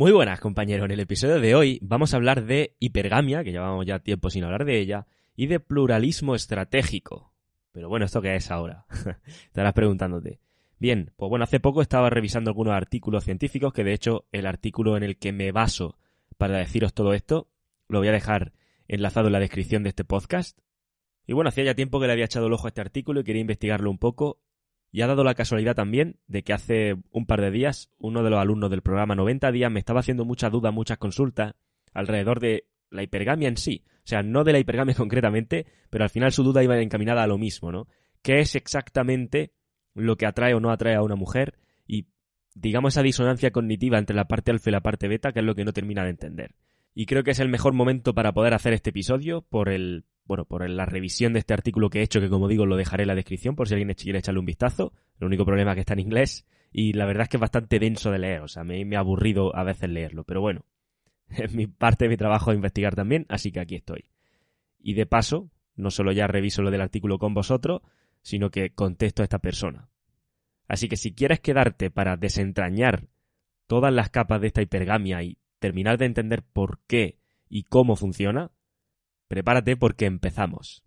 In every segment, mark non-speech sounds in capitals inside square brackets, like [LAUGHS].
Muy buenas compañeros, en el episodio de hoy vamos a hablar de hipergamia, que llevamos ya tiempo sin hablar de ella, y de pluralismo estratégico. Pero bueno, ¿esto qué es ahora? [LAUGHS] Estarás preguntándote. Bien, pues bueno, hace poco estaba revisando algunos artículos científicos, que de hecho el artículo en el que me baso para deciros todo esto, lo voy a dejar enlazado en la descripción de este podcast. Y bueno, hacía ya tiempo que le había echado el ojo a este artículo y quería investigarlo un poco y ha dado la casualidad también de que hace un par de días uno de los alumnos del programa 90 días me estaba haciendo muchas dudas, muchas consultas alrededor de la hipergamia en sí. O sea, no de la hipergamia [LAUGHS] concretamente, pero al final su duda iba encaminada a lo mismo, ¿no? ¿Qué es exactamente lo que atrae o no atrae a una mujer? Y digamos esa disonancia cognitiva entre la parte alfa y la parte beta, que es lo que no termina de entender. Y creo que es el mejor momento para poder hacer este episodio por el bueno, por la revisión de este artículo que he hecho, que como digo lo dejaré en la descripción por si alguien quiere echarle un vistazo. El único problema es que está en inglés y la verdad es que es bastante denso de leer, o sea, me, me ha aburrido a veces leerlo, pero bueno, [LAUGHS] es mi parte de mi trabajo investigar también, así que aquí estoy. Y de paso, no solo ya reviso lo del artículo con vosotros, sino que contesto a esta persona. Así que si quieres quedarte para desentrañar todas las capas de esta hipergamia y terminar de entender por qué y cómo funciona, Prepárate porque empezamos.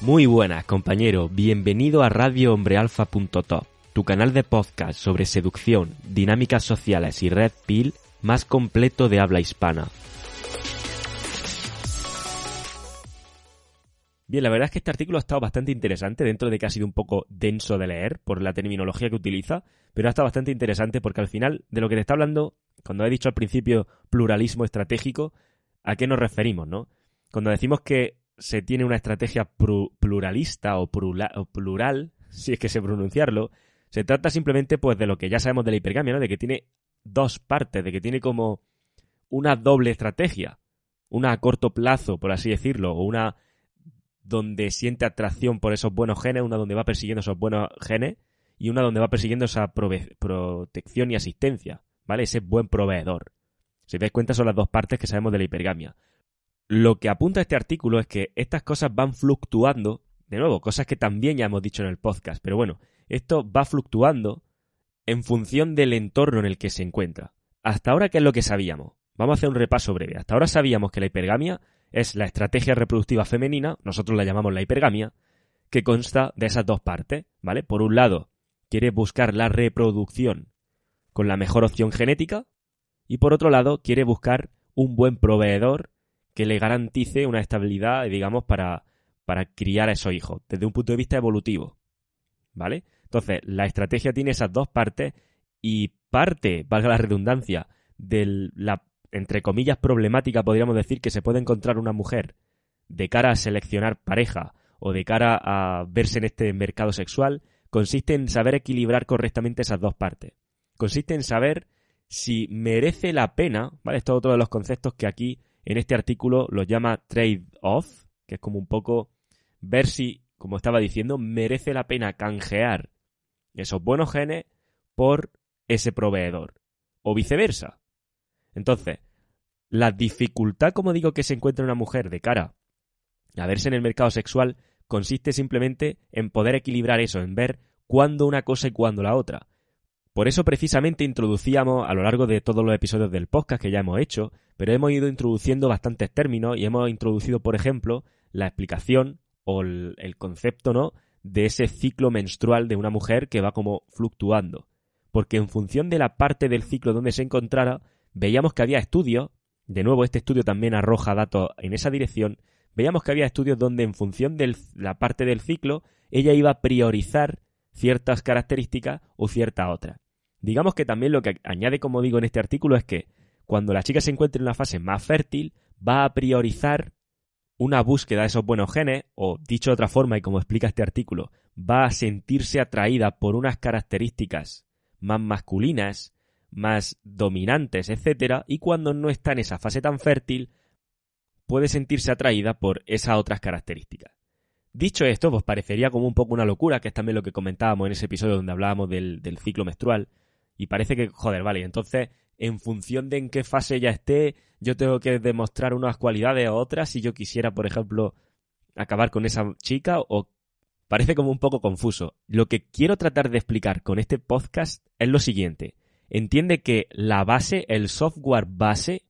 Muy buenas, compañero. Bienvenido a RadioHombreAlfa.top, tu canal de podcast sobre seducción, dinámicas sociales y red pill más completo de habla hispana. Bien, la verdad es que este artículo ha estado bastante interesante, dentro de que ha sido un poco denso de leer por la terminología que utiliza, pero ha estado bastante interesante porque al final de lo que te está hablando, cuando he dicho al principio pluralismo estratégico, ¿a qué nos referimos, no? Cuando decimos que se tiene una estrategia pluralista o, plural, [LAUGHS] si es que sé pronunciarlo, se trata simplemente pues de lo que ya sabemos de la hipergamia, ¿no? De que tiene dos partes, de que tiene como una doble estrategia, una a corto plazo, por así decirlo, o una donde siente atracción por esos buenos genes, una donde va persiguiendo esos buenos genes y una donde va persiguiendo esa protección y asistencia, ¿vale? Ese buen proveedor. Si te das cuenta son las dos partes que sabemos de la hipergamia. Lo que apunta este artículo es que estas cosas van fluctuando, de nuevo, cosas que también ya hemos dicho en el podcast, pero bueno, esto va fluctuando en función del entorno en el que se encuentra. Hasta ahora, ¿qué es lo que sabíamos? Vamos a hacer un repaso breve. Hasta ahora sabíamos que la hipergamia es la estrategia reproductiva femenina, nosotros la llamamos la hipergamia, que consta de esas dos partes, ¿vale? Por un lado, quiere buscar la reproducción con la mejor opción genética y por otro lado, quiere buscar un buen proveedor que le garantice una estabilidad, digamos, para, para criar a esos hijos, desde un punto de vista evolutivo, ¿vale? Entonces, la estrategia tiene esas dos partes y parte, valga la redundancia, de la entre comillas, problemática, podríamos decir, que se puede encontrar una mujer de cara a seleccionar pareja o de cara a verse en este mercado sexual, consiste en saber equilibrar correctamente esas dos partes. Consiste en saber si merece la pena, ¿vale? Esto es otro de los conceptos que aquí en este artículo los llama trade-off, que es como un poco ver si, como estaba diciendo, merece la pena canjear esos buenos genes por ese proveedor. O viceversa. Entonces, la dificultad, como digo, que se encuentra una mujer de cara a verse en el mercado sexual consiste simplemente en poder equilibrar eso, en ver cuándo una cosa y cuándo la otra. Por eso precisamente introducíamos a lo largo de todos los episodios del podcast que ya hemos hecho, pero hemos ido introduciendo bastantes términos y hemos introducido, por ejemplo, la explicación o el, concepto, ¿no? de ese ciclo menstrual de una mujer que va como fluctuando. Porque en función de la parte del ciclo donde se encontrara, veíamos que había estudios, de nuevo este estudio también arroja datos en esa dirección, veíamos que había estudios donde en función de la parte del ciclo ella iba a priorizar ciertas características o cierta otra. Digamos que también lo que añade, como digo en este artículo, es que cuando la chica se encuentre en una fase más fértil, va a priorizar una búsqueda de esos buenos genes, o dicho de otra forma, y como explica este artículo, va a sentirse atraída por unas características más masculinas, más dominantes, etcétera, y cuando no está en esa fase tan fértil, puede sentirse atraída por esas otras características. Dicho esto, pues parecería como un poco una locura, que es también lo que comentábamos en ese episodio donde hablábamos del, del ciclo menstrual, y parece que, joder, vale, entonces, en función de en qué fase ella esté, yo tengo que demostrar unas cualidades u otras si yo quisiera, por ejemplo, acabar con esa chica o parece como un poco confuso. Lo que quiero tratar de explicar con este podcast es lo siguiente. Entiende que la base, el software base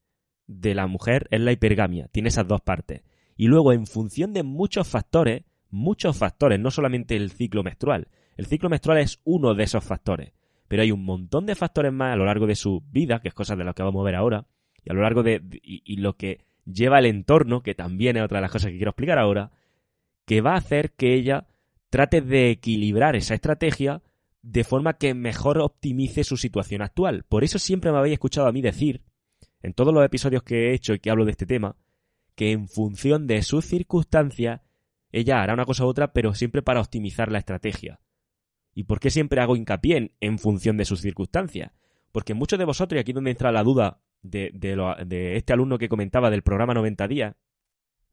de la mujer es la hipergamia. Tiene esas dos partes. Y luego, en función de muchos factores, muchos factores, no solamente el ciclo menstrual. El ciclo menstrual es uno de esos factores. Pero hay un montón de factores más a lo largo de su vida, que es cosa de lo que vamos a ver ahora, y a lo largo de. y lo que lleva el entorno, que también es otra de las cosas que quiero explicar ahora, que va a hacer que ella trate de equilibrar esa estrategia de forma que mejor optimice su situación actual. Por eso siempre me habéis escuchado a mí decir, en todos los episodios que he hecho y que hablo de este tema, que en función de sus circunstancias, ella hará una cosa u otra, pero siempre para optimizar la estrategia. ¿Y por qué siempre hago hincapié en, en función de sus circunstancias? Porque muchos de vosotros, y aquí donde entra la duda de, de este alumno que comentaba del programa 90 días,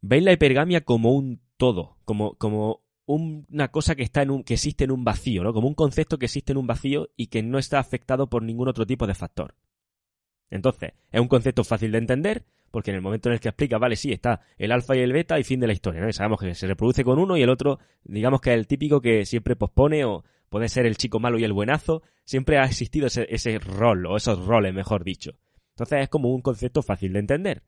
veis la hipergamia como un todo, como, como una cosa que está en un, que existe en un vacío, ¿no? Como un concepto que existe en un vacío y que no está afectado por ningún otro tipo de factor. Entonces, es un concepto fácil de entender, porque en el momento en el que explica, vale, sí, está el alfa y el beta y fin de la historia, ¿no? Y sabemos que se reproduce con uno y el otro, digamos que es el típico que siempre pospone o puede ser el chico malo y el buenazo, siempre ha existido ese, ese rol, o esos roles, mejor dicho. Entonces es como un concepto fácil de entender.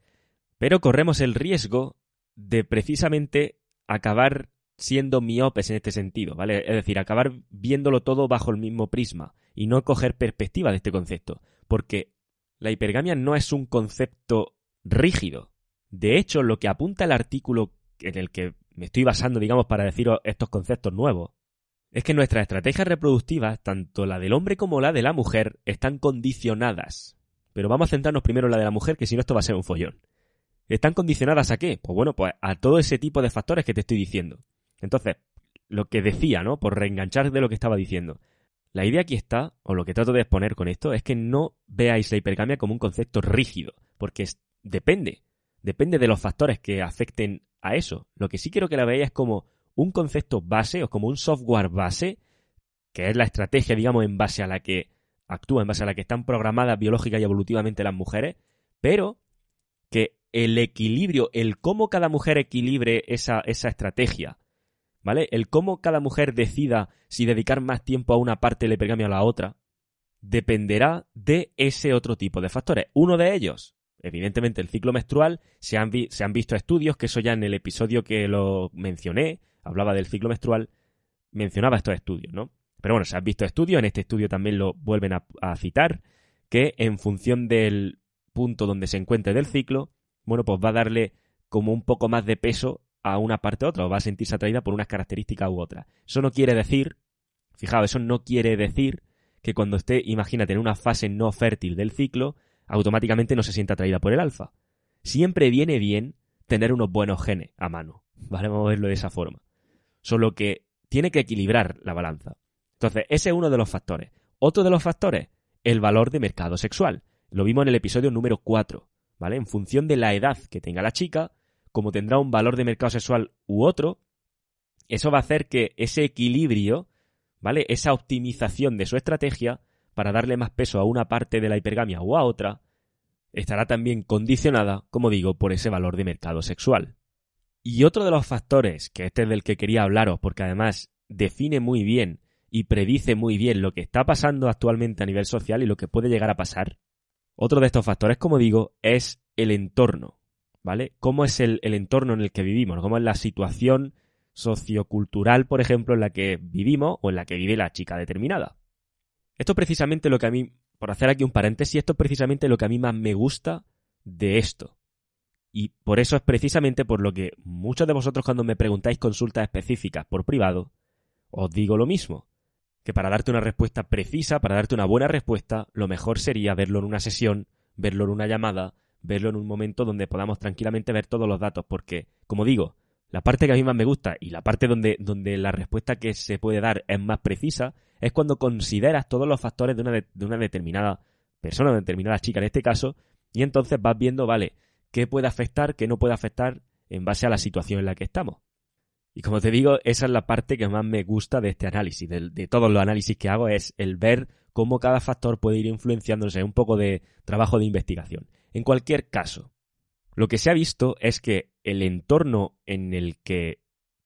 Pero corremos el riesgo de precisamente acabar siendo miopes en este sentido, ¿vale? Es decir, acabar viéndolo todo bajo el mismo prisma y no coger perspectiva de este concepto, porque la hipergamia no es un concepto rígido. De hecho, lo que apunta el artículo en el que me estoy basando, digamos, para deciros estos conceptos nuevos, es que nuestras estrategias reproductivas, tanto la del hombre como la de la mujer, están condicionadas. Pero vamos a centrarnos primero en la de la mujer, que si no esto va a ser un follón. ¿Están condicionadas a qué? Pues bueno, pues a todo ese tipo de factores que te estoy diciendo. Entonces, lo que decía, ¿no? Por reenganchar de lo que estaba diciendo. La idea aquí está, o lo que trato de exponer con esto, es que no veáis la hipergamia como un concepto rígido, porque depende, depende de los factores que afecten a eso. Lo que sí quiero que la veáis es como un concepto base o como un software base, que es la estrategia, digamos, en base a la que actúa, en base a la que están programadas biológica y evolutivamente las mujeres, pero que el equilibrio, el cómo cada mujer equilibre esa, esa estrategia, ¿vale? El cómo cada mujer decida si dedicar más tiempo a una parte de la hipergamia o a la otra, dependerá de ese otro tipo de factores. Uno de ellos, evidentemente el ciclo menstrual, se han, se han visto estudios, que eso ya en el episodio que lo mencioné, hablaba del ciclo menstrual, mencionaba estos estudios, ¿no? Pero bueno, se han visto estudios, en este estudio también lo vuelven a, a citar, que en función del punto donde se encuentre del ciclo, bueno, pues va a darle como un poco más de peso a una parte u otra, o va a sentirse atraída por unas características u otras. Eso no quiere decir, fijaos, eso no quiere decir que cuando esté, imagínate, en una fase no fértil del ciclo, automáticamente no se sienta atraída por el alfa. Siempre viene bien tener unos buenos genes a mano, ¿vale? Vamos a verlo de esa forma. Solo que tiene que equilibrar la balanza. Entonces, ese es uno de los factores. Otro de los factores, el valor de mercado sexual. Lo vimos en el episodio número 4, ¿vale? En función de la edad que tenga la chica, como tendrá un valor de mercado sexual u otro, eso va a hacer que ese equilibrio, ¿vale? Esa optimización de su estrategia para darle más peso a una parte de la hipergamia o a otra, estará también condicionada, como digo, por ese valor de mercado sexual. Y otro de los factores, que este es del que quería hablaros, porque además define muy bien y predice muy bien lo que está pasando actualmente a nivel social y lo que puede llegar a pasar, otro de estos factores, como digo, es el entorno. ¿Vale? ¿Cómo es el, entorno en el que vivimos? ¿Cómo es la situación sociocultural, por ejemplo, en la que vivimos o en la que vive la chica determinada? Esto es precisamente lo que a mí, por hacer aquí un paréntesis, esto es precisamente lo que a mí más me gusta de esto. Y por eso es precisamente por lo que muchos de vosotros cuando me preguntáis consultas específicas por privado, os digo lo mismo, que para darte una respuesta precisa, para darte una buena respuesta, lo mejor sería verlo en una sesión, verlo en una llamada, verlo en un momento donde podamos tranquilamente ver todos los datos, porque, como digo, la parte que a mí más me gusta y la parte donde, donde la respuesta que se puede dar es más precisa es cuando consideras todos los factores de una, de, una determinada persona, una determinada chica en este caso, y entonces vas viendo, vale, qué puede afectar, qué no puede afectar en base a la situación en la que estamos. Y como te digo, esa es la parte que más me gusta de este análisis, de, de todos los análisis que hago, es el ver cómo cada factor puede ir influenciándose, un poco de trabajo de investigación. En cualquier caso, lo que se ha visto es que el entorno en el que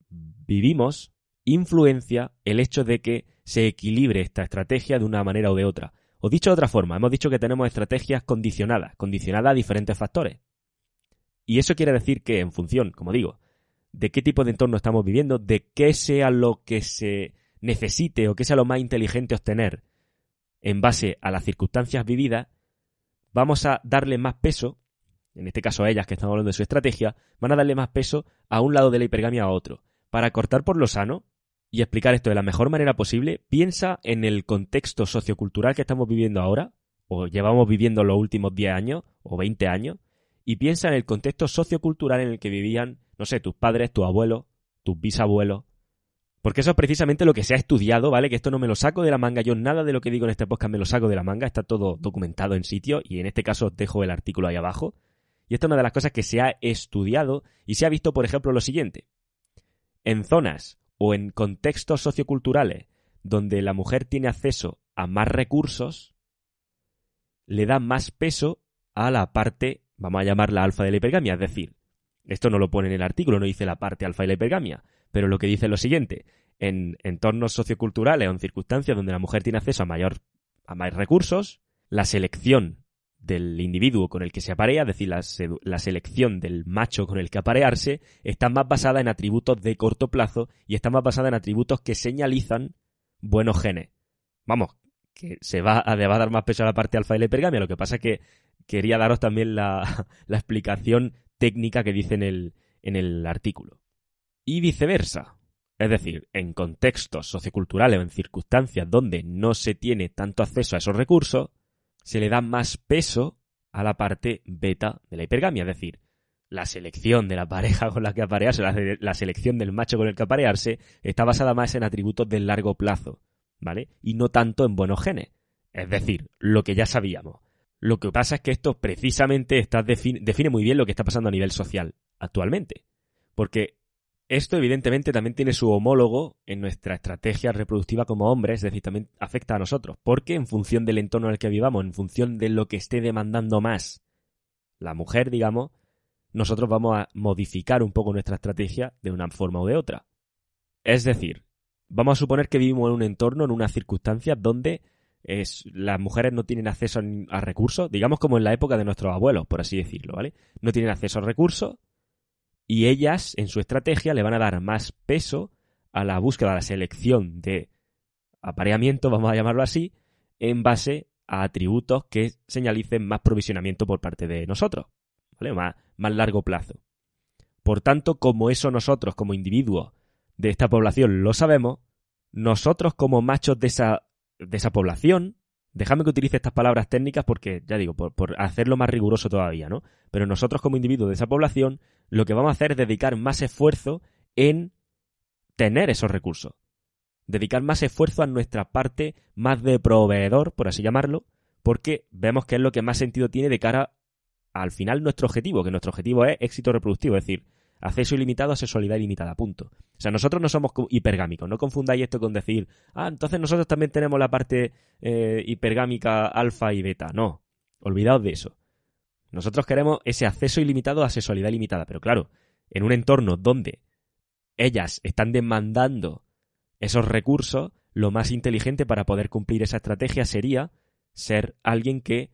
vivimos influencia el hecho de que se equilibre esta estrategia de una manera o de otra. O dicho de otra forma, hemos dicho que tenemos estrategias condicionadas, condicionadas a diferentes factores. Y eso quiere decir que en función, como digo, de qué tipo de entorno estamos viviendo, de qué sea lo que se necesite o qué sea lo más inteligente obtener en base a las circunstancias vividas, vamos a darle más peso, en este caso a ellas que estamos hablando de su estrategia, van a darle más peso a un lado de la hipergamia a otro. Para cortar por lo sano, y explicar esto de la mejor manera posible, piensa en el contexto sociocultural que estamos viviendo ahora, o llevamos viviendo los últimos 10 años o 20 años, y piensa en el contexto sociocultural en el que vivían, no sé, tus padres, tus abuelos, tus bisabuelos. Porque eso es precisamente lo que se ha estudiado, ¿vale? Que esto no me lo saco de la manga, yo nada de lo que digo en este podcast me lo saco de la manga, está todo documentado en sitio y en este caso os dejo el artículo ahí abajo. Y esto es una de las cosas que se ha estudiado y se ha visto, por ejemplo, lo siguiente. En zonas o en contextos socioculturales donde la mujer tiene acceso a más recursos, le da más peso a la parte, vamos a llamarla alfa de la hipergamia, es decir, esto no lo pone en el artículo, no dice la parte alfa de la hipergamia, pero lo que dice es lo siguiente, en entornos socioculturales o en circunstancias donde la mujer tiene acceso a mayor a más recursos, la selección del individuo con el que se aparea, es decir, la, selección del macho con el que aparearse, está más basada en atributos de corto plazo y está más basada en atributos que señalizan buenos genes. Vamos, que se va a, dar más peso a la parte alfa de la hipergamia. Lo que pasa es que quería daros también la, [LAUGHS] explicación técnica que dice en el artículo. Y viceversa. Es decir, en contextos socioculturales o en circunstancias donde no se tiene tanto acceso a esos recursos, se le da más peso a la parte beta de la hipergamia, es decir, la selección de la pareja [LAUGHS] con la que aparearse, la, selección del macho con el que aparearse, está basada más en atributos del largo plazo, ¿vale? Y no tanto en buenos genes. Es decir, lo que ya sabíamos. Lo que pasa es que esto precisamente define muy bien lo que está pasando a nivel social actualmente. Porque esto evidentemente también tiene su homólogo en nuestra estrategia reproductiva como hombres, es decir, también afecta a nosotros, porque en función del entorno en el que vivamos, en función de lo que esté demandando más la mujer, digamos, nosotros vamos a modificar un poco nuestra estrategia de una forma o de otra. Es decir, vamos a suponer que vivimos en un entorno, en unas circunstancias donde las mujeres no tienen acceso a recursos, digamos como en la época de nuestros abuelos, por así decirlo, ¿vale? No tienen acceso a recursos, y ellas, en su estrategia, le van a dar más peso a la búsqueda, a la selección de apareamiento, vamos a llamarlo así, en base a atributos que señalicen más provisionamiento por parte de nosotros, ¿vale? Más, más largo plazo. Por tanto, como eso nosotros, como individuos de esta población, lo sabemos, nosotros como machos de esa, de esa población, déjame que utilice estas palabras técnicas porque, ya digo, por, por, hacerlo más riguroso todavía, ¿no? Pero nosotros como individuos de esa población lo que vamos a hacer es dedicar más esfuerzo en tener esos recursos. Dedicar más esfuerzo a nuestra parte más de proveedor, por así llamarlo, porque vemos que es lo que más sentido tiene de cara al final nuestro objetivo, que nuestro objetivo es éxito reproductivo, es decir, acceso ilimitado a sexualidad ilimitada, punto. O sea, nosotros no somos hipergámicos, no confundáis esto con decir, ah, entonces nosotros también tenemos la parte eh, hipergámica alfa y beta. No, olvidaos de eso. Nosotros queremos ese acceso ilimitado a sexualidad ilimitada, pero claro, en un entorno donde ellas están demandando esos recursos, lo más inteligente para poder cumplir esa estrategia sería ser alguien que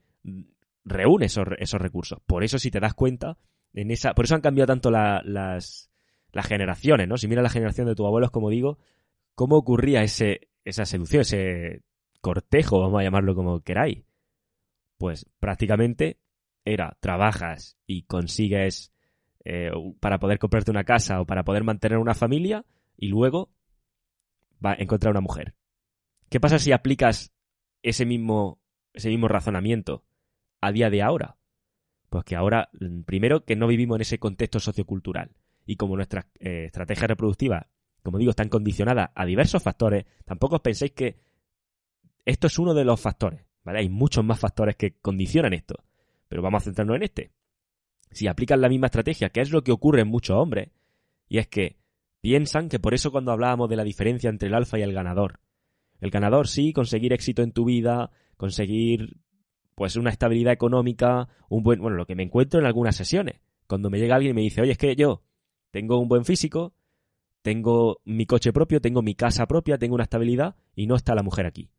reúne esos, recursos. Por eso, si te das cuenta, por eso han cambiado tanto las, generaciones, ¿no? Si mira la generación de tus abuelos, como digo, cómo ocurría ese, esa seducción, ese cortejo, vamos a llamarlo como queráis. Pues prácticamente era trabajas y consigues eh, para poder comprarte una casa o para poder mantener una familia y luego va a encontrar una mujer. ¿Qué pasa si aplicas ese mismo, ese mismo razonamiento a día de ahora? Pues que ahora, mm, primero, que no vivimos en ese contexto sociocultural y como nuestra eh, estrategia reproductiva, como digo, están condicionadas a diversos factores, tampoco os penséis que esto es uno de los factores, ¿vale? Hay muchos más factores que condicionan esto. Pero vamos a centrarnos en este. Si aplican la misma estrategia, que es lo que ocurre en muchos hombres, y es que piensan que por eso cuando hablábamos de la diferencia entre el alfa y el ganador, el ganador sí, conseguir éxito en tu vida, conseguir pues una estabilidad económica, un buen, bueno, lo que me encuentro en algunas sesiones, cuando me llega alguien y me dice, oye, es que yo tengo un buen físico, tengo mi coche propio, tengo mi casa propia, tengo una estabilidad y no está la mujer aquí.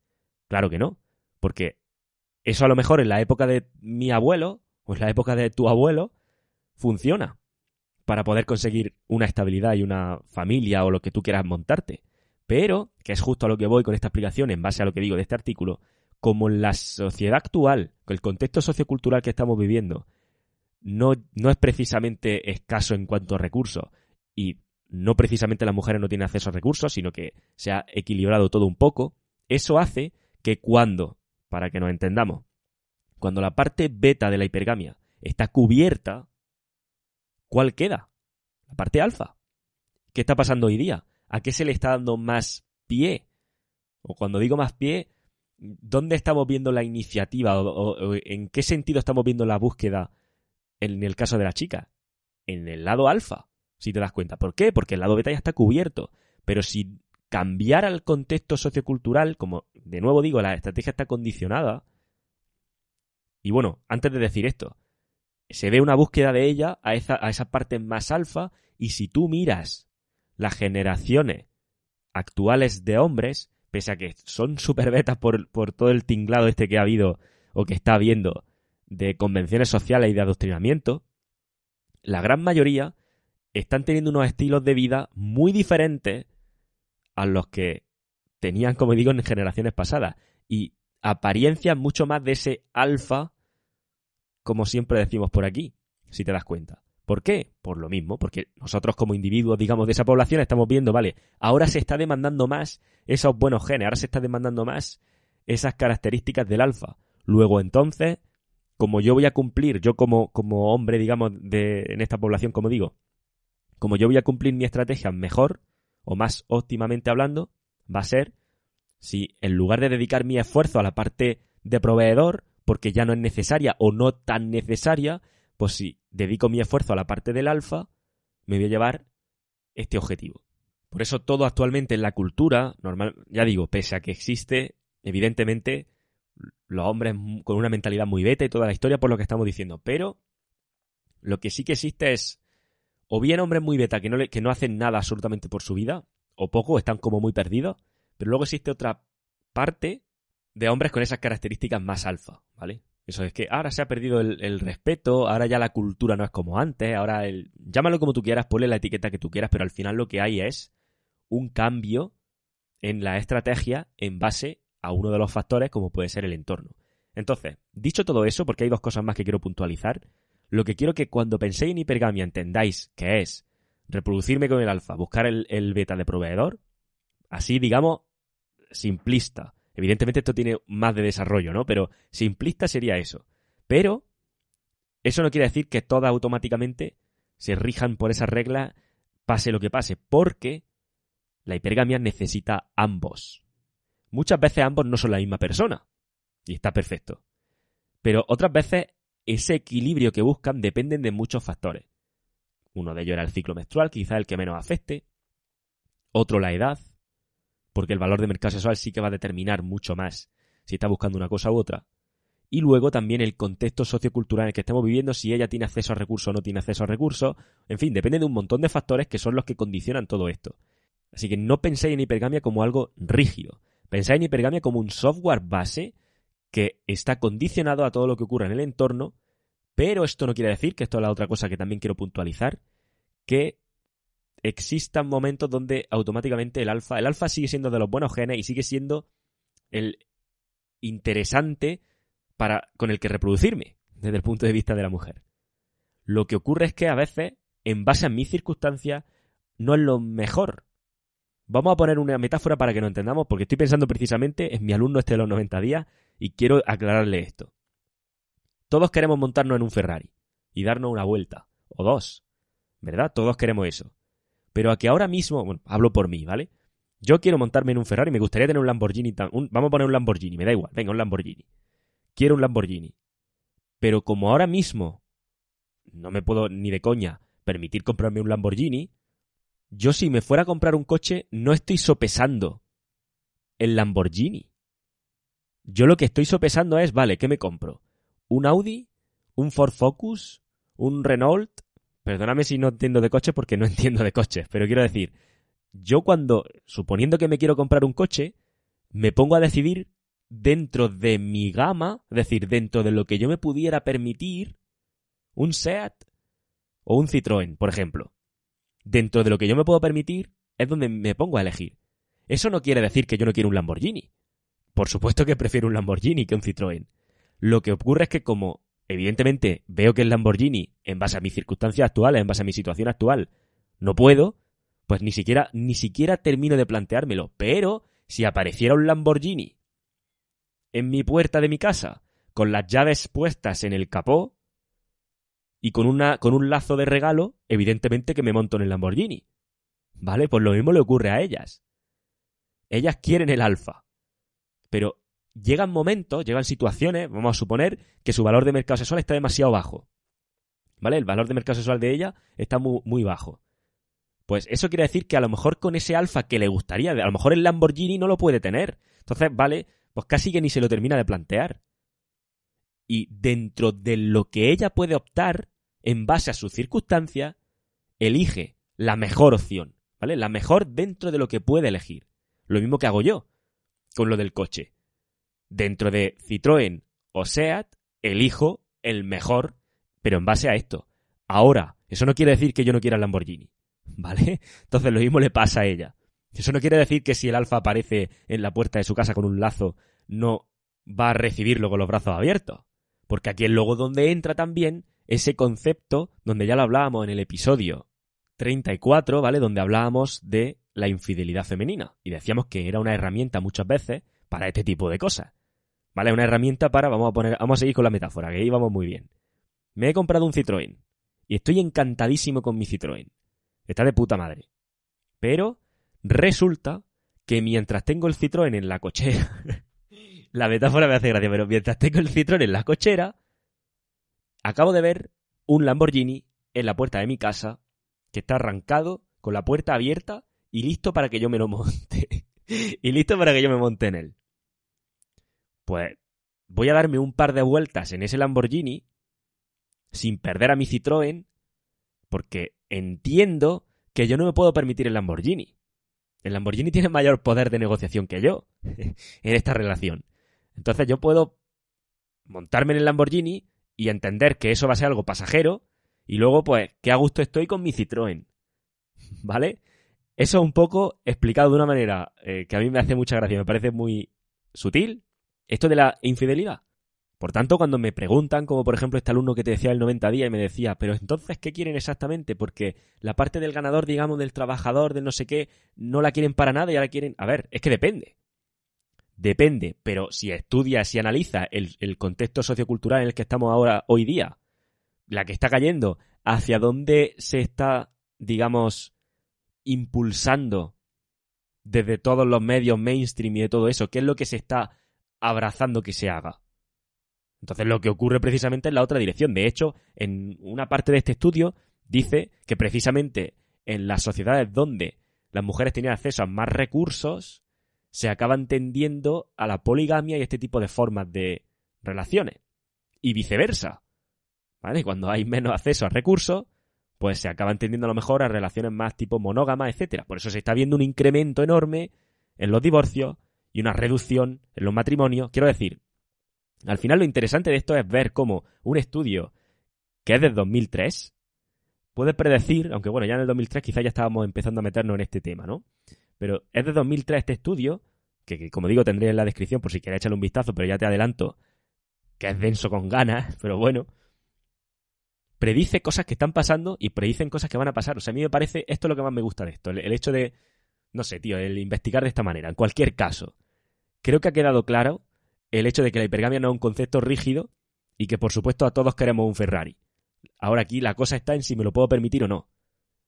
Claro que no, porque eso a lo mejor en la época de mi abuelo o en la época de tu abuelo funciona para poder conseguir una estabilidad y una familia o lo que tú quieras montarte. Pero, que es justo a lo que voy con esta explicación en base a lo que digo de este artículo, como la sociedad actual, el contexto sociocultural que estamos viviendo, no, no es precisamente escaso en cuanto a recursos y no precisamente las mujeres no tienen acceso a recursos, sino que se ha equilibrado todo un poco, eso hace que cuando, para que nos entendamos, cuando la parte beta de la hipergamia está cubierta, ¿cuál queda? La parte alfa. ¿Qué está pasando hoy día? ¿A qué se le está dando más pie? O cuando digo más pie, ¿dónde estamos viendo la iniciativa o, en qué sentido estamos viendo la búsqueda en el caso de la chica? En el lado alfa, si te das cuenta. ¿Por qué? Porque el lado beta ya está cubierto. Pero si cambiara el contexto sociocultural, como de nuevo digo, la estrategia está condicionada. Y bueno, antes de decir esto, se ve una búsqueda de ella a esa, a esa parte más alfa y si tú miras las generaciones actuales de hombres, pese a que son super betas por, por todo el tinglado este que ha habido o que está habiendo de convenciones sociales y de adoctrinamiento, la gran mayoría están teniendo unos estilos de vida muy diferentes a los que tenían, como digo, en generaciones pasadas. Y apariencias mucho más de ese alfa, como siempre decimos por aquí, si te das cuenta. ¿Por qué? Por lo mismo, porque nosotros como individuos, digamos, de esa población estamos viendo, vale, ahora se está demandando más esos buenos genes, ahora se está demandando más esas características del alfa. Luego entonces, como yo voy a cumplir, yo como, como hombre, digamos, de, en esta población, como digo, como yo voy a cumplir mi estrategia mejor, o más óptimamente hablando, va a ser si en lugar de dedicar mi esfuerzo a la parte de proveedor, porque ya no es necesaria o no tan necesaria, pues si dedico mi esfuerzo a la parte del alfa, me voy a llevar este objetivo. Por eso todo actualmente en la cultura, normal, ya digo, pese a que existe, evidentemente, los hombres con una mentalidad muy beta y toda la historia por lo que estamos diciendo, pero lo que sí que existe es o bien hombres muy beta que no, que no hacen nada absolutamente por su vida, o poco, están como muy perdidos, pero luego existe otra parte de hombres con esas características más alfa, ¿vale? Eso es que ahora se ha perdido el, respeto, ahora ya la cultura no es como antes, ahora el... Llámalo como tú quieras, ponle la etiqueta que tú quieras, pero al final lo que hay es un cambio en la estrategia en base a uno de los factores como puede ser el entorno. Entonces, dicho todo eso, porque hay dos cosas más que quiero puntualizar, lo que quiero que cuando penséis en hipergamia entendáis que es reproducirme con el alfa, buscar el, el beta de proveedor, así digamos, simplista. Evidentemente esto tiene más de desarrollo, ¿no? Pero simplista sería eso. Pero eso no quiere decir que todas automáticamente se rijan por esa regla, pase lo que pase, porque la hipergamia necesita ambos. Muchas veces ambos no son la misma persona, y está perfecto. Pero otras veces ese equilibrio que buscan dependen de muchos factores. Uno de ellos era el ciclo menstrual, quizá el que menos afecte. Otro la edad, porque el valor de mercado sexual sí que va a determinar mucho más si está buscando una cosa u otra. Y luego también el contexto sociocultural en el que estemos viviendo, si ella tiene acceso a recursos o no tiene acceso a recursos. En fin, depende de un montón de factores que son los que condicionan todo esto. Así que no penséis en hipergamia como algo rígido. Pensáis en hipergamia como un software base que está condicionado a todo lo que ocurre en el entorno, pero esto no quiere decir, que esto es la otra cosa que también quiero puntualizar, que existan momentos donde automáticamente el alfa, el alfa sigue siendo de los buenos genes y sigue siendo el interesante para con el que reproducirme desde el punto de vista de la mujer. Lo que ocurre es que a veces, en base a mis circunstancias, no es lo mejor. Vamos a poner una metáfora para que nos entendamos, porque estoy pensando precisamente en mi alumno este de los 90 días y quiero aclararle esto. Todos queremos montarnos en un Ferrari y darnos una vuelta, o dos, ¿verdad? Todos queremos eso. Pero a que ahora mismo, bueno, hablo por mí, ¿vale? Yo quiero montarme en un Ferrari, me gustaría tener un Lamborghini, vamos a poner un Lamborghini, me da igual, venga, un Lamborghini. Quiero un Lamborghini. Pero como ahora mismo no me puedo ni de coña permitir comprarme un Lamborghini, yo si me fuera a comprar un coche no estoy sopesando el Lamborghini. Yo lo que estoy sopesando es, vale, ¿qué me compro? ¿Un Audi? ¿Un Ford Focus? ¿Un Renault? Perdóname si no entiendo de coches porque no [LAUGHS] entiendo de coches, pero quiero decir, yo cuando, suponiendo que me quiero comprar un coche, me pongo a decidir dentro de mi gama, es decir, dentro de lo que yo me pudiera permitir, un SEAT o un Citroën, por ejemplo. Dentro de lo que yo me puedo permitir es donde me pongo a elegir. Eso no quiere decir que yo no quiero un Lamborghini. Por supuesto que prefiero un Lamborghini que un Citroën. Lo que ocurre es que como evidentemente veo que el Lamborghini, en base a mis circunstancias actuales, en base a mi situación actual, no puedo, pues ni siquiera, ni siquiera termino de planteármelo. Pero si apareciera un Lamborghini en mi puerta de mi casa, con las llaves puestas en el capó y con, una, con un lazo de regalo, evidentemente que me monto en el Lamborghini. ¿Vale? Pues lo mismo le ocurre a ellas. Ellas quieren el alfa. Pero llegan momentos, llegan situaciones, vamos a suponer, que su valor de mercado sexual está demasiado bajo. ¿Vale? El valor de mercado sexual de ella está muy, muy bajo. Pues eso quiere decir que a lo mejor con ese alfa que le gustaría, a lo mejor el Lamborghini no lo puede tener. Entonces, vale, pues casi que ni se lo termina de plantear. Y dentro de lo que ella puede optar, en base a sus circunstancias, elige la mejor opción, ¿vale? La mejor dentro de lo que puede elegir. Lo mismo que hago yo con lo del coche. Dentro de Citroën o SEAT, elijo el mejor, pero en base a esto. Ahora, eso no quiere decir que yo no quiera el Lamborghini, [LAUGHS] ¿vale? Entonces lo mismo le pasa a ella. Eso no quiere decir que si el alfa aparece en la puerta de su casa con un lazo, no va a recibirlo con los brazos abiertos. Porque aquí es luego donde entra también ese concepto, donde ya lo hablábamos en el episodio 34, ¿vale? Donde hablábamos de la infidelidad femenina. Y decíamos que era una herramienta muchas veces para este tipo de cosas. ¿Vale? Una herramienta para, vamos a poner, vamos a seguir con la metáfora, que ahí vamos muy bien. Me he comprado un Citroën. Y estoy encantadísimo con mi Citroën. Está de puta madre. Pero Resulta que mientras tengo el Citroën en la cochera, [LAUGHS] la metáfora me hace gracia, pero mientras tengo el Citroën en la cochera, acabo de ver un Lamborghini en la puerta de mi casa que está arrancado, con la puerta abierta y listo para que yo me lo monte. [LAUGHS] y listo para que yo me monte en él. Pues voy a darme un par de vueltas en ese Lamborghini sin perder a mi Citroën porque entiendo que yo no me puedo permitir el Lamborghini. El Lamborghini tiene mayor poder de negociación que yo [LAUGHS] en esta relación. Entonces yo puedo montarme en el Lamborghini y entender que eso va a ser algo pasajero y luego pues que a gusto estoy con mi Citroën. [LAUGHS] ¿Vale? Eso un poco explicado de una manera eh, que a mí me hace mucha gracia, me parece muy sutil. Esto de la infidelidad. Por tanto, cuando me preguntan, como por ejemplo este alumno que te decía el 90 días y me decía, pero entonces, ¿qué quieren exactamente? Porque la parte del ganador, digamos, del trabajador, del no sé qué, no la quieren para nada y ahora quieren... A ver, es que depende. Depende, pero si estudias y analizas el, el contexto sociocultural en el que estamos ahora, hoy día, la que está cayendo, hacia dónde se está, digamos, impulsando desde todos los medios mainstream y de todo eso, qué es lo que se está abrazando que se haga entonces lo que ocurre precisamente es la otra dirección. De hecho, en una parte de este estudio dice que precisamente en las sociedades donde las mujeres tenían acceso a más recursos, se acaban tendiendo a la poligamia y este tipo de formas de relaciones. Y viceversa. ¿Vale? Cuando hay menos acceso a recursos, pues se acaban tendiendo a lo mejor a relaciones más tipo monógamas, etcétera. Por eso se está viendo un incremento enorme en los divorcios y una reducción en los matrimonios. Quiero decir, al final lo interesante de esto es ver cómo un estudio que es del 2003 puede predecir, aunque bueno, ya en el 2003 quizá ya estábamos empezando a meternos en este tema, ¿no? Pero es de 2003 este estudio, que, como digo tendré en la descripción por si quieres echarle un vistazo, pero ya te adelanto que es denso con ganas, [LAUGHS] pero bueno, predice cosas que están pasando y predicen cosas que van a pasar. O sea, a mí me parece, esto es lo que más me gusta de esto, el hecho de, no sé, tío, el investigar de esta manera, en cualquier caso. Creo que ha quedado claro el hecho de que la hipergamia no es un concepto rígido y que por supuesto a todos queremos un Ferrari. Ahora aquí la cosa está en si me lo puedo permitir o no.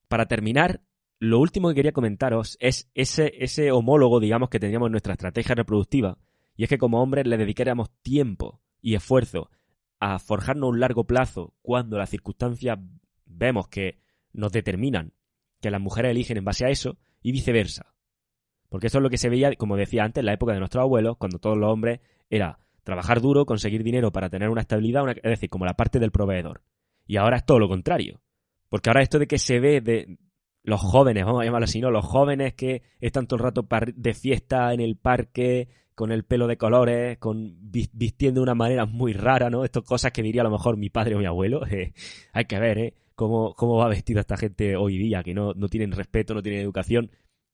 Para terminar, lo último que quería comentaros es ese, ese homólogo, digamos, que teníamos en nuestra estrategia reproductiva, y es que como hombres le dedicáramos tiempo y esfuerzo a forjarnos un largo plazo cuando las circunstancias vemos que nos determinan que las mujeres eligen en base a eso y viceversa. Porque eso es lo que se veía, como decía antes, en la época de nuestros abuelos, cuando todos los hombres era trabajar duro, conseguir dinero para tener una estabilidad, es decir, como la parte del proveedor. Y ahora es todo lo contrario. Porque ahora esto de que se ve de los jóvenes, vamos a llamarlo así, ¿no? Los jóvenes que están todo el rato de fiesta en el parque, con el pelo de colores, con vistiendo de una manera muy rara, ¿no? Estas cosas que diría a lo mejor mi padre o mi abuelo. [LAUGHS] Eh, hay que ver, ¿eh? Cómo, va vestida esta gente hoy día, que no, tienen respeto, no tienen educación.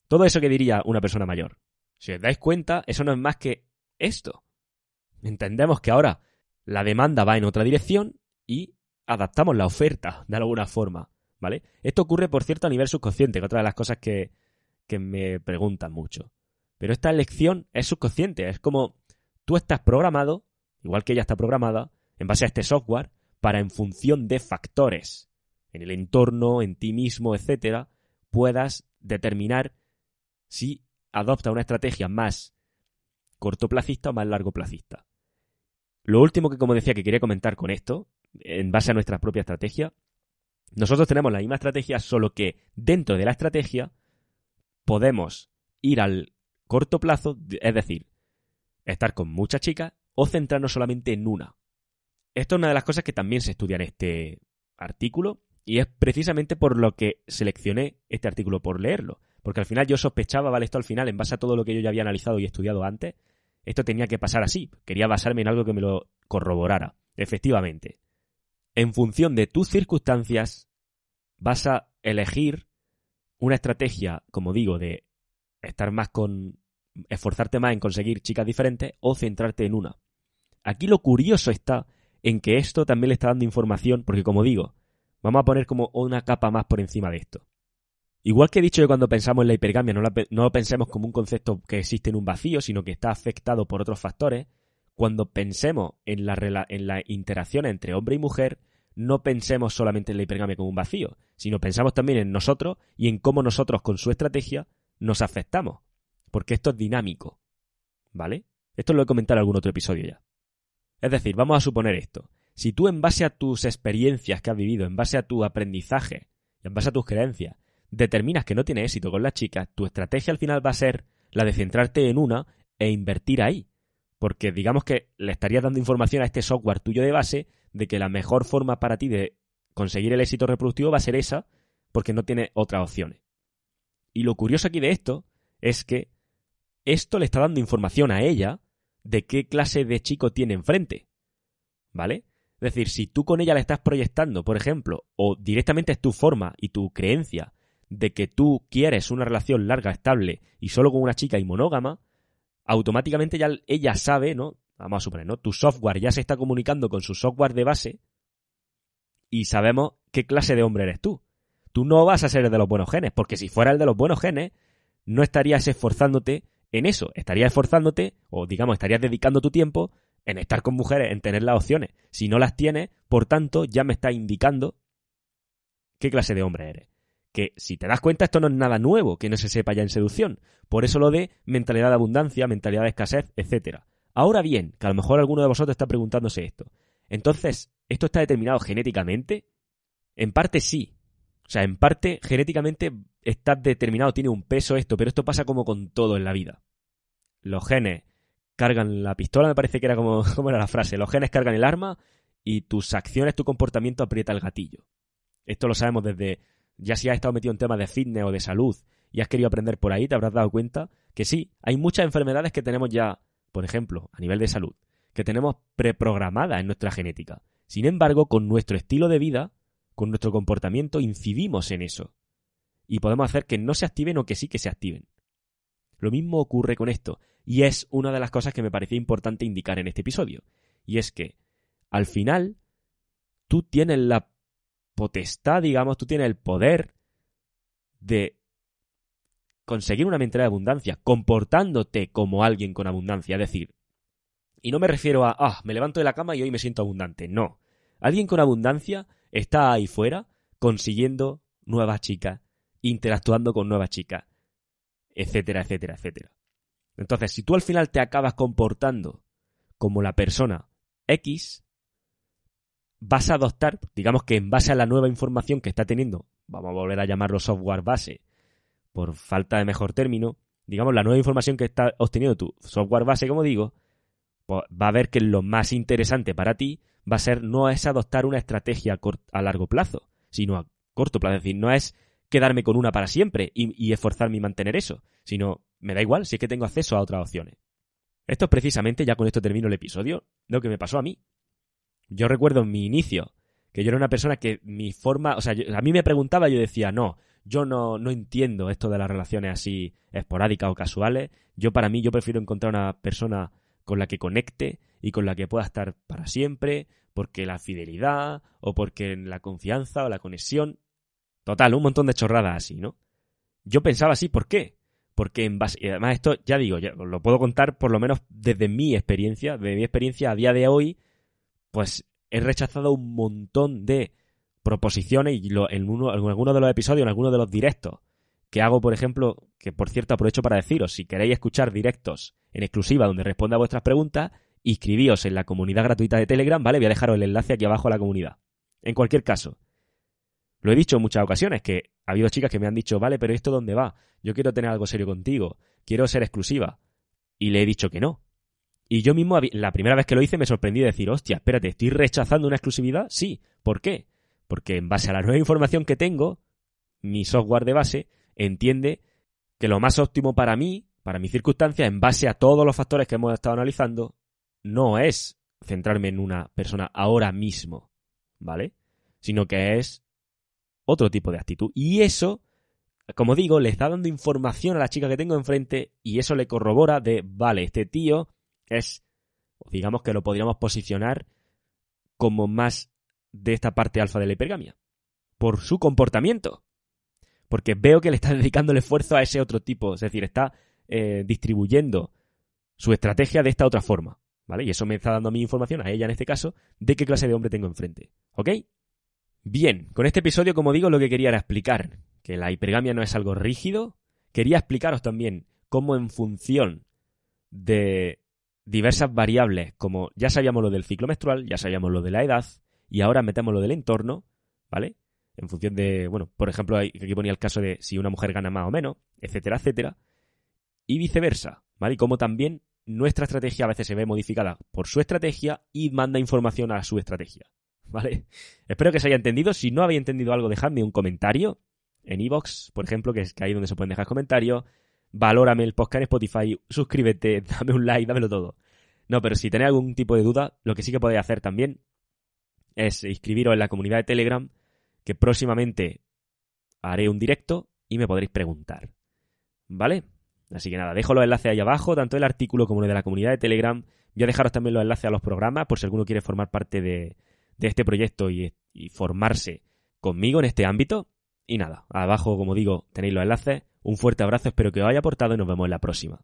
Todo eso que diría una persona mayor. Si os dais cuenta, eso no es más que esto. Entendemos que ahora la demanda va en otra dirección y adaptamos la oferta de alguna forma, ¿vale? Esto ocurre, por cierto, a nivel subconsciente, que otra de las cosas que me preguntan mucho. Pero esta elección es subconsciente, es como tú estás programado, igual que ella está programada, en base a este software, para en función de factores en el entorno, en ti mismo, etcétera, puedas determinar si adopta una estrategia más cortoplacista o más largoplacista. Lo último que, como decía, que quería comentar con esto, en base a nuestra propia estrategia, nosotros tenemos la misma estrategia, solo que dentro de la estrategia podemos ir al corto plazo, es decir, estar con muchas chicas o centrarnos solamente en una. Esto es una de las cosas que también se estudia en este artículo y es precisamente por lo que seleccioné este artículo, por leerlo. Porque al final yo sospechaba, vale, esto al final, en base a todo lo que yo ya había analizado y estudiado antes, esto tenía que pasar así. Quería basarme en algo que me lo corroborara. Efectivamente. En función de tus circunstancias, vas a elegir una estrategia, como digo, de estar más con. esforzarte más en conseguir chicas diferentes o centrarte en una. Aquí lo curioso está en que esto también le está dando información, porque como digo, vamos a poner como una capa más por encima de esto. Igual que he dicho que cuando pensamos en la hipergamia no, lo pensemos como un concepto que existe en un vacío, sino que está afectado por otros factores, cuando pensemos en la, en interacción entre hombre y mujer, no pensemos solamente en la hipergamia como un vacío, sino pensamos también en nosotros y en cómo nosotros con su estrategia nos afectamos. Porque esto es dinámico. ¿Vale? Esto lo he comentado en algún otro episodio ya. Es decir, vamos a suponer esto. Si tú en base a tus experiencias que has vivido, en base a tu aprendizaje, en base a tus creencias, determinas que no tiene éxito con las chicas, tu estrategia al final va a ser la de centrarte en una e invertir ahí. Porque digamos que le estarías dando información a este software tuyo de base de que la mejor forma para ti de conseguir el éxito reproductivo va a ser esa, porque no tiene otras opciones. Y lo curioso aquí de esto es que esto le está dando información a ella de qué clase de chico tiene enfrente. ¿Vale? Es decir, si tú con ella le estás proyectando, por ejemplo, o directamente es tu forma y tu creencia de que tú quieres una relación larga, estable y solo con una chica y monógama, automáticamente ya ella sabe, ¿no? Vamos a suponer, ¿no? Tu software ya se está comunicando con su software de base y sabemos qué clase de hombre eres tú. Tú no vas a ser el de los buenos genes, porque si fuera el de los buenos genes, no estarías esforzándote en eso, estarías esforzándote, o digamos, estarías dedicando tu tiempo en estar con mujeres, en tener las opciones. Si no las tienes, por tanto, ya me está indicando qué clase de hombre eres que si te das cuenta esto no es nada nuevo que no se sepa ya en seducción. Por eso lo de mentalidad de abundancia, mentalidad de escasez, etc. Ahora bien, que a lo mejor alguno de vosotros está preguntándose esto. Entonces, ¿esto está determinado genéticamente? En parte sí. O sea, en parte genéticamente está determinado, tiene un peso esto, pero esto pasa como con todo en la vida. Los genes cargan la pistola, me parece que era [LAUGHS] como, era la frase, los genes cargan el arma y tus acciones, tu comportamiento aprieta el gatillo. Esto lo sabemos desde ya si has estado metido en temas de fitness o de salud y has querido aprender por ahí, te habrás dado cuenta que sí, hay muchas enfermedades que tenemos ya, por ejemplo, a nivel de salud, que tenemos preprogramadas en nuestra genética. Sin embargo, con nuestro estilo de vida, con nuestro comportamiento, incidimos en eso. Y podemos hacer que no se activen o que sí que se activen. Lo mismo ocurre con esto, y es una de las cosas que me parecía importante indicar en este episodio. Y es que, al final, tú tienes la potestad, digamos, tú tienes el poder de conseguir una mentalidad de abundancia, comportándote como alguien con abundancia. Es decir, y no me refiero a, ah, me levanto de la cama y hoy me siento abundante. No. Alguien con abundancia está ahí fuera consiguiendo nuevas chicas, interactuando con nuevas chicas, etcétera, etcétera, etcétera. Entonces, si tú al final te acabas comportando como la persona X, vas a adoptar, digamos que en base a la nueva información que está teniendo, vamos a volver a llamarlo software base, por falta de mejor término, digamos, la nueva información que está obteniendo tu software base, como digo, pues va a ver que lo más interesante para ti va a ser no es adoptar una estrategia a largo plazo, sino a corto plazo. Es decir, no es quedarme con una para siempre y, esforzarme y mantener eso, sino me da igual si es que tengo acceso a otras opciones. Esto es precisamente, ya con esto termino el episodio, lo que me pasó a mí. Yo recuerdo en mi inicio que yo era una persona que mi forma, o sea, a mí me preguntaba yo decía, no, yo no, no entiendo esto de las relaciones así esporádicas o casuales. Yo para mí, yo prefiero encontrar una persona con la que conecte y con la que pueda estar para siempre, porque la fidelidad o porque la confianza o la conexión. Total, un montón de chorradas así, ¿no? Yo pensaba así, ¿por qué? Porque en base, y además esto ya digo, ya lo puedo contar por lo menos desde mi experiencia, desde mi experiencia a día de hoy, pues he rechazado un montón de proposiciones y lo, en, uno, en alguno de los episodios, en alguno de los directos que hago, por ejemplo, que por cierto aprovecho para deciros, si queréis escuchar directos en exclusiva donde responda a vuestras preguntas, inscribíos en la comunidad gratuita de Telegram, ¿vale? Voy a dejaros el enlace aquí abajo a la comunidad. En cualquier caso, lo he dicho en muchas ocasiones, que ha habido chicas que me han dicho, vale, pero ¿esto dónde va? Yo quiero tener algo serio contigo, quiero ser exclusiva. Y le he dicho que no. Y yo mismo, la primera vez que lo hice, me sorprendí de decir, hostia, espérate, ¿estoy rechazando una exclusividad? Sí. ¿Por qué? Porque en base a la nueva información que tengo, mi software de base entiende que lo más óptimo para mí, para mis circunstancias, en base a todos los factores que hemos estado analizando, no es centrarme en una persona ahora mismo, ¿vale? Sino que es otro tipo de actitud. Y eso, como digo, le está dando información a la chica que tengo enfrente y eso le corrobora de, vale, este tío es, digamos que lo podríamos posicionar como más de esta parte alfa de la hipergamia. Por su comportamiento. Porque veo que le está [LAUGHS] dedicando el esfuerzo a ese otro tipo. Es decir, está eh, distribuyendo su estrategia de esta otra forma. ¿Vale? Y eso me está dando a mí información, a ella en este caso, de qué clase de hombre tengo enfrente. ¿Ok? Bien, con este episodio, como digo, lo que quería era explicar que la hipergamia no es algo rígido. Quería explicaros también cómo en función de diversas variables, como ya sabíamos lo del ciclo menstrual, ya sabíamos lo de la edad, y ahora metemos lo del entorno, ¿vale? En función de, bueno, por ejemplo, aquí ponía el caso de si una mujer gana más o menos, etcétera, etcétera, y viceversa, ¿vale? Y cómo también nuestra estrategia a veces se ve modificada por su estrategia y manda información a su estrategia, ¿vale? Espero que se haya entendido. Si no habéis entendido algo, dejadme un comentario en iVoox, por ejemplo, que es ahí donde se pueden dejar comentarios. Valórame el podcast en Spotify, suscríbete, [LAUGHS] dame un like, dámelo todo. No, pero si tenéis algún tipo de duda, lo que sí que podéis hacer también es inscribiros en la comunidad de Telegram, que próximamente haré un directo y me podréis preguntar. ¿Vale? Así que nada, dejo los enlaces ahí abajo, tanto el artículo como el de la comunidad de Telegram. Voy a dejaros también los enlaces a los programas, por si alguno quiere formar parte de, este proyecto y, formarse conmigo en este ámbito. Y nada, abajo, como digo, tenéis los enlaces. Un fuerte abrazo, espero que os haya aportado y nos vemos en la próxima.